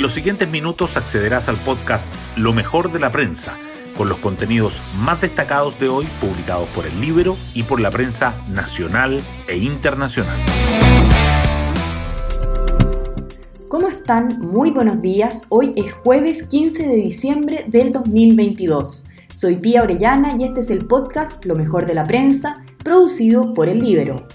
En los siguientes minutos accederás al podcast Lo mejor de la prensa, con los contenidos más destacados de hoy publicados por el libro y por la prensa nacional e internacional. ¿Cómo están? Muy buenos días. Hoy es jueves 15 de diciembre del 2022. Soy Pía Orellana y este es el podcast Lo mejor de la prensa, producido por el Libero.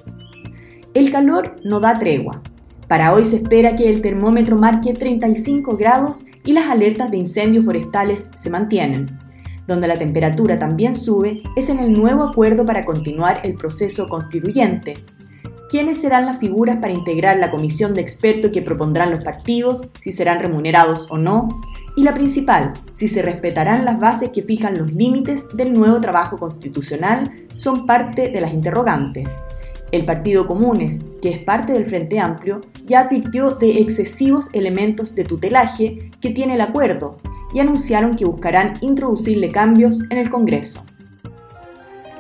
El calor no da tregua. Para hoy se espera que el termómetro marque 35 grados y las alertas de incendios forestales se mantienen. Donde la temperatura también sube es en el nuevo acuerdo para continuar el proceso constituyente. ¿Quiénes serán las figuras para integrar la comisión de expertos que propondrán los partidos, si serán remunerados o no? Y la principal, si se respetarán las bases que fijan los límites del nuevo trabajo constitucional, son parte de las interrogantes. El Partido Comunes, que es parte del Frente Amplio, ya advirtió de excesivos elementos de tutelaje que tiene el acuerdo y anunciaron que buscarán introducirle cambios en el Congreso.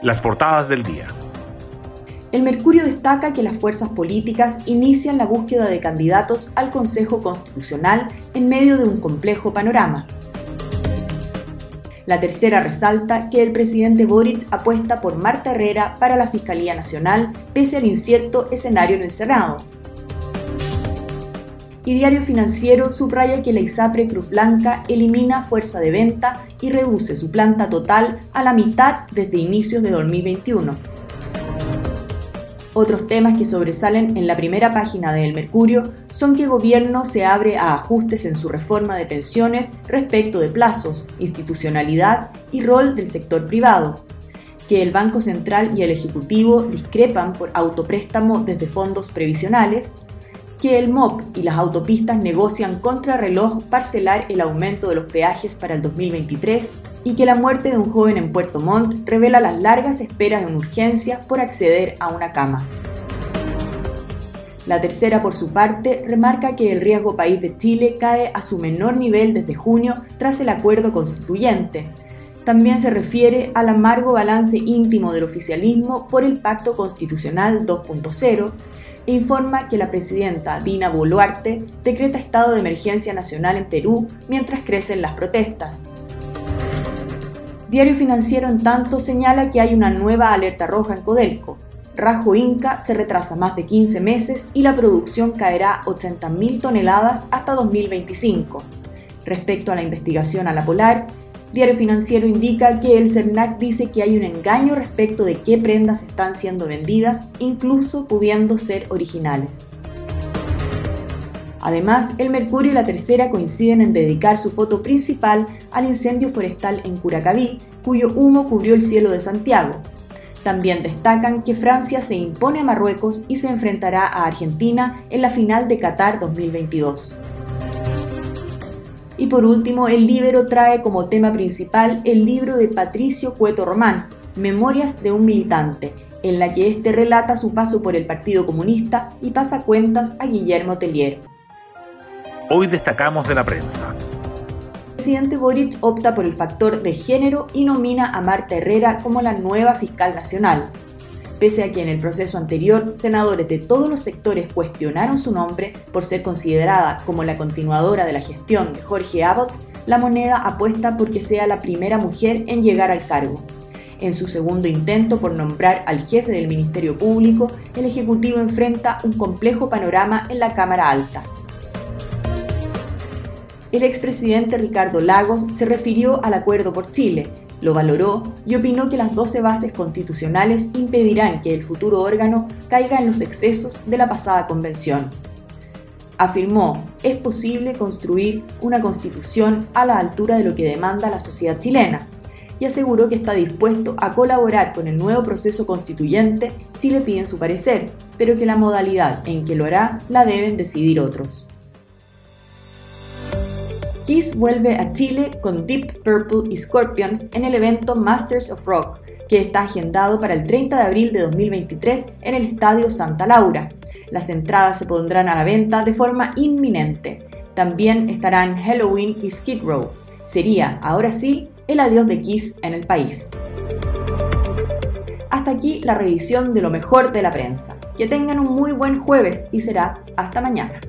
Las portadas del día. El Mercurio destaca que las fuerzas políticas inician la búsqueda de candidatos al Consejo Constitucional en medio de un complejo panorama. La tercera resalta que el presidente Boric apuesta por Marta Herrera para la Fiscalía Nacional pese al incierto escenario en el Senado. Y Diario Financiero subraya que la ISAPRE Cruz Blanca elimina fuerza de venta y reduce su planta total a la mitad desde inicios de 2021. Otros temas que sobresalen en la primera página de El Mercurio son que gobierno se abre a ajustes en su reforma de pensiones respecto de plazos, institucionalidad y rol del sector privado, que el Banco Central y el Ejecutivo discrepan por autopréstamo desde fondos previsionales, que el MOP y las autopistas negocian contra reloj parcelar el aumento de los peajes para el 2023 y que la muerte de un joven en Puerto Montt revela las largas esperas en urgencia por acceder a una cama. La tercera, por su parte, remarca que el riesgo país de Chile cae a su menor nivel desde junio tras el acuerdo constituyente. También se refiere al amargo balance íntimo del oficialismo por el Pacto Constitucional 2.0 e informa que la presidenta Dina Boluarte decreta estado de emergencia nacional en Perú mientras crecen las protestas. Diario Financiero, en tanto, señala que hay una nueva alerta roja en Codelco. Rajo Inca se retrasa más de 15 meses y la producción caerá 80.000 toneladas hasta 2025. Respecto a la investigación a la Polar, Diario Financiero indica que el CERNAC dice que hay un engaño respecto de qué prendas están siendo vendidas, incluso pudiendo ser originales. Además, el Mercurio y la Tercera coinciden en dedicar su foto principal al incendio forestal en Curacaví, cuyo humo cubrió el cielo de Santiago. También destacan que Francia se impone a Marruecos y se enfrentará a Argentina en la final de Qatar 2022. Y por último, el Libero trae como tema principal el libro de Patricio Cueto Román, Memorias de un militante, en la que éste relata su paso por el Partido Comunista y pasa cuentas a Guillermo Tellier. Hoy destacamos de la prensa. El presidente Boric opta por el factor de género y nomina a Marta Herrera como la nueva fiscal nacional, pese a que en el proceso anterior senadores de todos los sectores cuestionaron su nombre por ser considerada como la continuadora de la gestión de Jorge Abbott, la moneda apuesta porque sea la primera mujer en llegar al cargo. En su segundo intento por nombrar al jefe del Ministerio Público, el Ejecutivo enfrenta un complejo panorama en la Cámara Alta. El expresidente Ricardo Lagos se refirió al acuerdo por Chile, lo valoró y opinó que las 12 bases constitucionales impedirán que el futuro órgano caiga en los excesos de la pasada convención. Afirmó, es posible construir una constitución a la altura de lo que demanda la sociedad chilena, y aseguró que está dispuesto a colaborar con el nuevo proceso constituyente si le piden su parecer, pero que la modalidad en que lo hará la deben decidir otros. Kiss vuelve a Chile con Deep Purple y Scorpions en el evento Masters of Rock, que está agendado para el 30 de abril de 2023 en el Estadio Santa Laura. Las entradas se pondrán a la venta de forma inminente. También estarán Halloween y Skid Row. Sería, ahora sí, el adiós de Kiss en el país. Hasta aquí la revisión de lo mejor de la prensa. Que tengan un muy buen jueves y será hasta mañana.